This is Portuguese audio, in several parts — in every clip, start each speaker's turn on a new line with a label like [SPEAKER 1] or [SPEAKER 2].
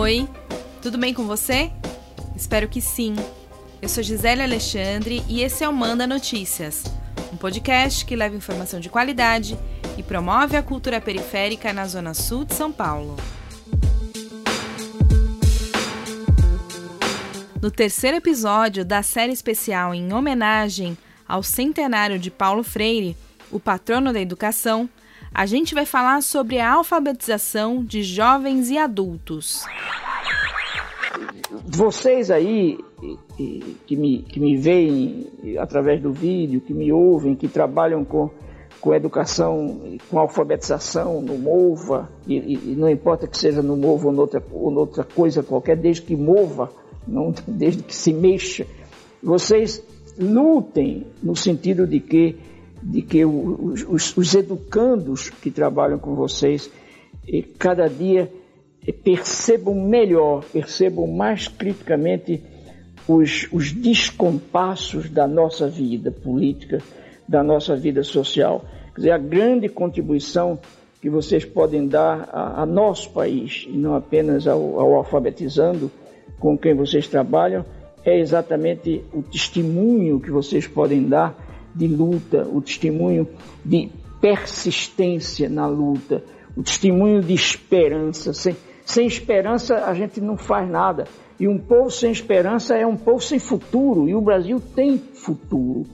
[SPEAKER 1] Oi, tudo bem com você? Espero que sim. Eu sou Gisele Alexandre e esse é o Manda Notícias, um podcast que leva informação de qualidade e promove a cultura periférica na Zona Sul de São Paulo. No terceiro episódio da série especial em homenagem ao centenário de Paulo Freire, o patrono da educação, a gente vai falar sobre a alfabetização de jovens e adultos.
[SPEAKER 2] Vocês aí que me, que me veem através do vídeo, que me ouvem, que trabalham com, com educação, com alfabetização no MOVA, e, e não importa que seja no MOVA ou noutra, ou noutra coisa qualquer, desde que mova, não desde que se mexa, vocês lutem no sentido de que, de que os, os, os educandos que trabalham com vocês, cada dia percebam melhor, percebam mais criticamente os, os descompassos da nossa vida política, da nossa vida social. Quer dizer, a grande contribuição que vocês podem dar a, a nosso país, e não apenas ao, ao alfabetizando com quem vocês trabalham, é exatamente o testemunho que vocês podem dar de luta, o testemunho de persistência na luta, o testemunho de esperança. Sem, sem esperança a gente não faz nada. E um povo sem esperança é um povo sem futuro. E o Brasil tem futuro.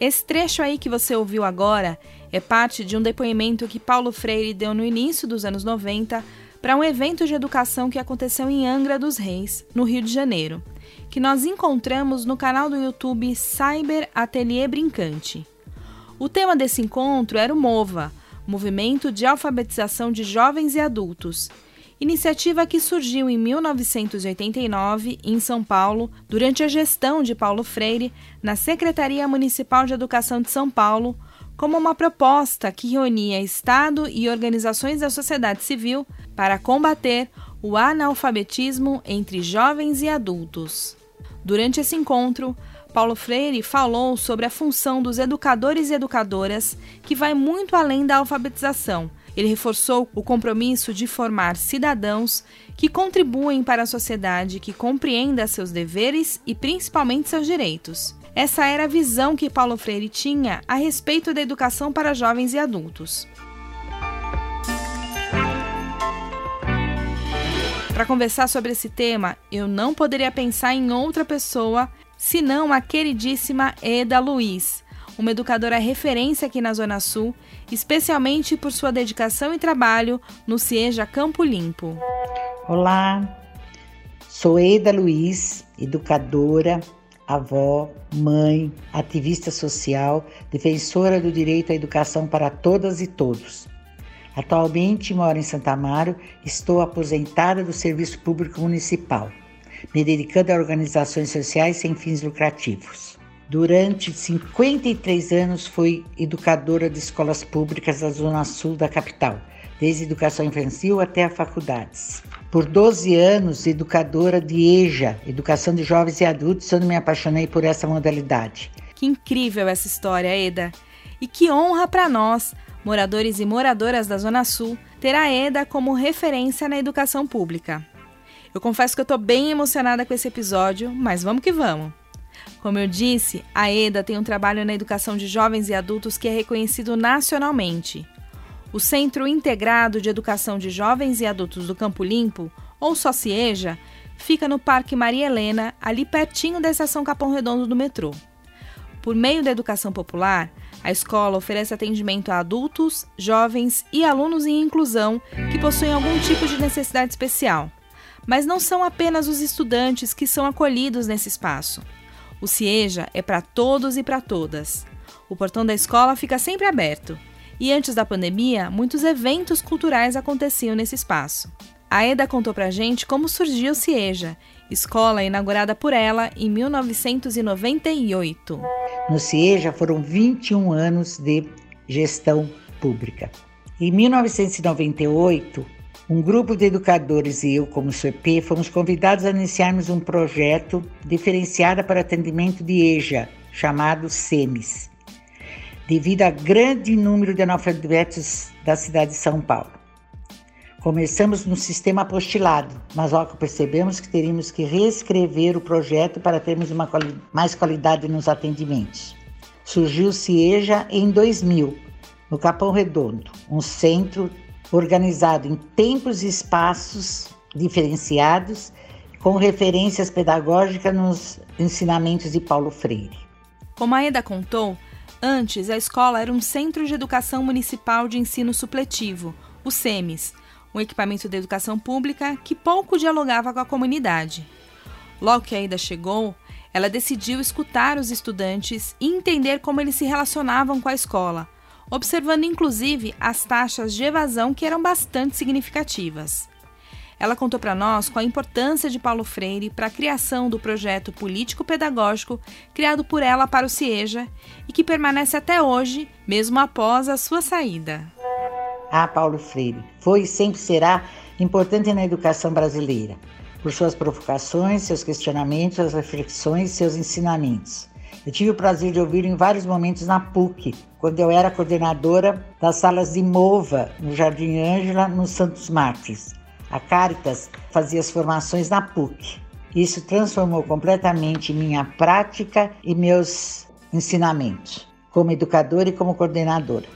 [SPEAKER 1] Esse trecho aí que você ouviu agora é parte de um depoimento que Paulo Freire deu no início dos anos 90 para um evento de educação que aconteceu em Angra dos Reis, no Rio de Janeiro, que nós encontramos no canal do YouTube Cyber Atelier Brincante. O tema desse encontro era o MOVA, Movimento de Alfabetização de Jovens e Adultos, iniciativa que surgiu em 1989 em São Paulo, durante a gestão de Paulo Freire na Secretaria Municipal de Educação de São Paulo, como uma proposta que reunia Estado e organizações da sociedade civil para combater o analfabetismo entre jovens e adultos. Durante esse encontro, Paulo Freire falou sobre a função dos educadores e educadoras, que vai muito além da alfabetização. Ele reforçou o compromisso de formar cidadãos que contribuem para a sociedade, que compreenda seus deveres e principalmente seus direitos. Essa era a visão que Paulo Freire tinha a respeito da educação para jovens e adultos. Para conversar sobre esse tema, eu não poderia pensar em outra pessoa senão a queridíssima Eda Luiz, uma educadora referência aqui na Zona Sul, especialmente por sua dedicação e trabalho no CIEJA Campo Limpo.
[SPEAKER 3] Olá, sou Eda Luiz, educadora, avó, mãe, ativista social, defensora do direito à educação para todas e todos. Atualmente moro em Santa Amaro, estou aposentada do Serviço Público Municipal, me dedicando a organizações sociais sem fins lucrativos. Durante 53 anos fui educadora de escolas públicas da Zona Sul da capital, desde educação infantil até a faculdades. Por 12 anos, educadora de EJA, Educação de Jovens e Adultos, onde me apaixonei por essa modalidade.
[SPEAKER 1] Que incrível essa história, Eda! E que honra para nós, moradores e moradoras da Zona Sul, ter a EDA como referência na educação pública. Eu confesso que eu estou bem emocionada com esse episódio, mas vamos que vamos! Como eu disse, a EDA tem um trabalho na educação de jovens e adultos que é reconhecido nacionalmente. O Centro Integrado de Educação de Jovens e Adultos do Campo Limpo, ou SOCIEJA, fica no Parque Maria Helena, ali pertinho da estação Capão Redondo do metrô. Por meio da educação popular, a escola oferece atendimento a adultos, jovens e alunos em inclusão que possuem algum tipo de necessidade especial. Mas não são apenas os estudantes que são acolhidos nesse espaço. O CIEJA é para todos e para todas. O portão da escola fica sempre aberto e antes da pandemia, muitos eventos culturais aconteciam nesse espaço. A Eda contou pra gente como surgiu o CIEJA, escola inaugurada por ela em 1998.
[SPEAKER 3] No CIEJA foram 21 anos de gestão pública. Em 1998, um grupo de educadores e eu, como CEP, fomos convidados a iniciarmos um projeto diferenciado para atendimento de EJA, chamado SEMES devido ao grande número de analfabetos da cidade de São Paulo. Começamos no sistema apostilado, mas logo percebemos que teríamos que reescrever o projeto para termos uma quali mais qualidade nos atendimentos. Surgiu o CIEJA em 2000, no Capão Redondo, um centro organizado em tempos e espaços diferenciados, com referências pedagógicas nos ensinamentos de Paulo Freire.
[SPEAKER 1] Como a Eda contou, antes a escola era um Centro de Educação Municipal de Ensino Supletivo, o SEMES, um equipamento de educação pública que pouco dialogava com a comunidade. Logo que a Ida chegou, ela decidiu escutar os estudantes e entender como eles se relacionavam com a escola, observando inclusive as taxas de evasão que eram bastante significativas. Ela contou para nós qual a importância de Paulo Freire para a criação do projeto político-pedagógico criado por ela para o CIEJA e que permanece até hoje, mesmo após a sua saída
[SPEAKER 3] a Paulo Freire. Foi e sempre será importante na educação brasileira, por suas provocações, seus questionamentos, suas reflexões, seus ensinamentos. Eu tive o prazer de ouvi-lo em vários momentos na PUC, quando eu era coordenadora das salas de MOVA, no Jardim Ângela, nos Santos Mártires. A Caritas fazia as formações na PUC. Isso transformou completamente minha prática e meus ensinamentos, como educadora e como coordenadora.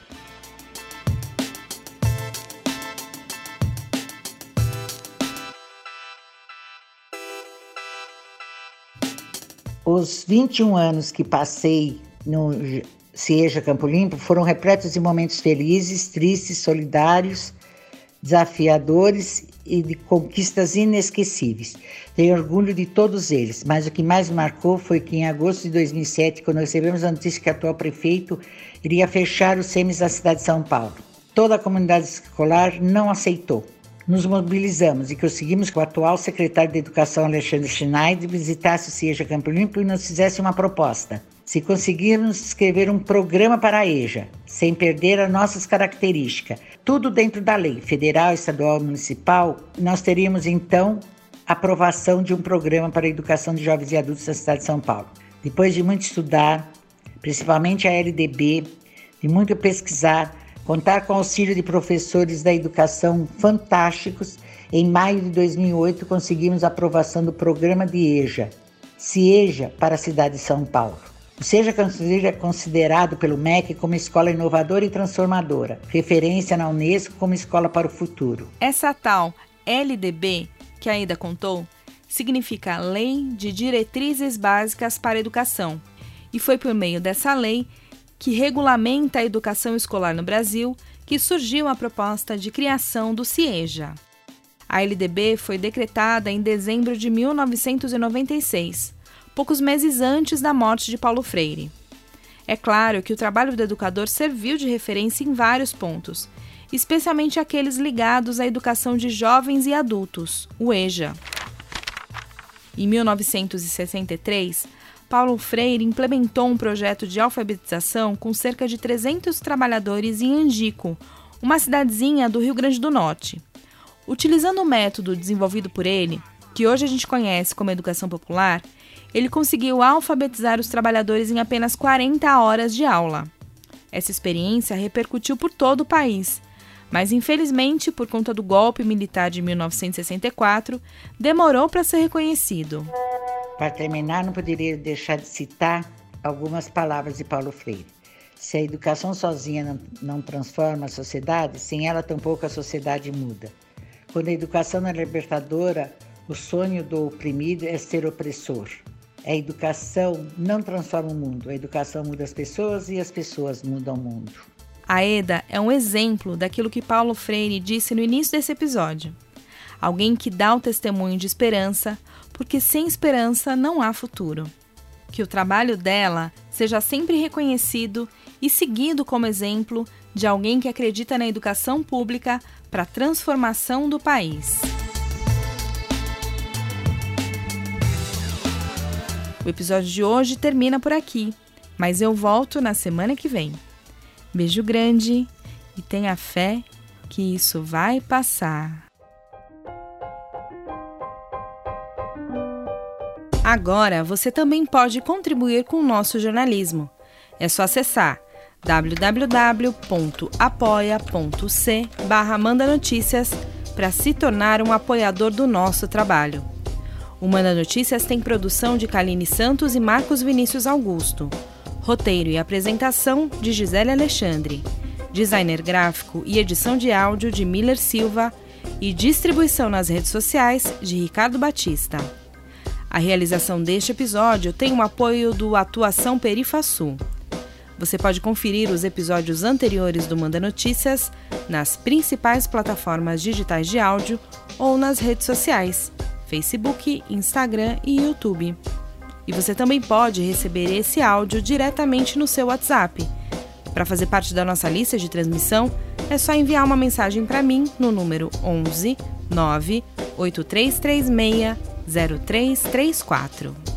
[SPEAKER 3] Os 21 anos que passei no Cieja Campo Limpo foram repletos de momentos felizes, tristes, solidários, desafiadores e de conquistas inesquecíveis. Tenho orgulho de todos eles, mas o que mais marcou foi que em agosto de 2007, quando recebemos a notícia que o atual prefeito iria fechar os SEMES da cidade de São Paulo. Toda a comunidade escolar não aceitou nos mobilizamos e conseguimos que o atual secretário de Educação, Alexandre Schneider, visitasse o CIEJA Campo Limpo e nos fizesse uma proposta. Se conseguirmos escrever um programa para a EJA, sem perder as nossas características, tudo dentro da lei, federal, estadual, municipal, nós teríamos então aprovação de um programa para a educação de jovens e adultos da cidade de São Paulo. Depois de muito estudar, principalmente a LDB, de muito pesquisar, contar com o auxílio de professores da educação fantásticos, em maio de 2008 conseguimos a aprovação do programa de EJA, CIEJA para a cidade de São Paulo. Seja considerado pelo MEC como escola inovadora e transformadora, referência na Unesco como escola para o futuro.
[SPEAKER 1] Essa tal LDB, que a Ida contou, significa Lei de Diretrizes Básicas para a Educação, e foi por meio dessa lei que regulamenta a educação escolar no Brasil, que surgiu a proposta de criação do CIEJA. A LDB foi decretada em dezembro de 1996, poucos meses antes da morte de Paulo Freire. É claro que o trabalho do educador serviu de referência em vários pontos, especialmente aqueles ligados à educação de jovens e adultos, o EJA. Em 1963, Paulo Freire implementou um projeto de alfabetização com cerca de 300 trabalhadores em Angico, uma cidadezinha do Rio Grande do Norte. Utilizando o método desenvolvido por ele, que hoje a gente conhece como educação popular, ele conseguiu alfabetizar os trabalhadores em apenas 40 horas de aula. Essa experiência repercutiu por todo o país, mas infelizmente, por conta do golpe militar de 1964, demorou para ser reconhecido.
[SPEAKER 3] Para terminar, não poderia deixar de citar algumas palavras de Paulo Freire. Se a educação sozinha não, não transforma a sociedade, sem ela tampouco a sociedade muda. Quando a educação é libertadora, o sonho do oprimido é ser opressor. A educação não transforma o mundo, a educação muda as pessoas e as pessoas mudam o mundo.
[SPEAKER 1] A EDA é um exemplo daquilo que Paulo Freire disse no início desse episódio. Alguém que dá o testemunho de esperança, porque sem esperança não há futuro. Que o trabalho dela seja sempre reconhecido e seguido como exemplo de alguém que acredita na educação pública para a transformação do país. O episódio de hoje termina por aqui, mas eu volto na semana que vem. Beijo grande e tenha fé que isso vai passar. Agora você também pode contribuir com o nosso jornalismo. É só acessar www.apoia.c barra para se tornar um apoiador do nosso trabalho. O Manda Notícias tem produção de Kaline Santos e Marcos Vinícius Augusto. Roteiro e apresentação de Gisele Alexandre. Designer gráfico e edição de áudio de Miller Silva e distribuição nas redes sociais de Ricardo Batista. A realização deste episódio tem o apoio do Atuação Perifasul. Você pode conferir os episódios anteriores do Manda Notícias nas principais plataformas digitais de áudio ou nas redes sociais, Facebook, Instagram e YouTube. E você também pode receber esse áudio diretamente no seu WhatsApp. Para fazer parte da nossa lista de transmissão, é só enviar uma mensagem para mim no número 11 98336 0334.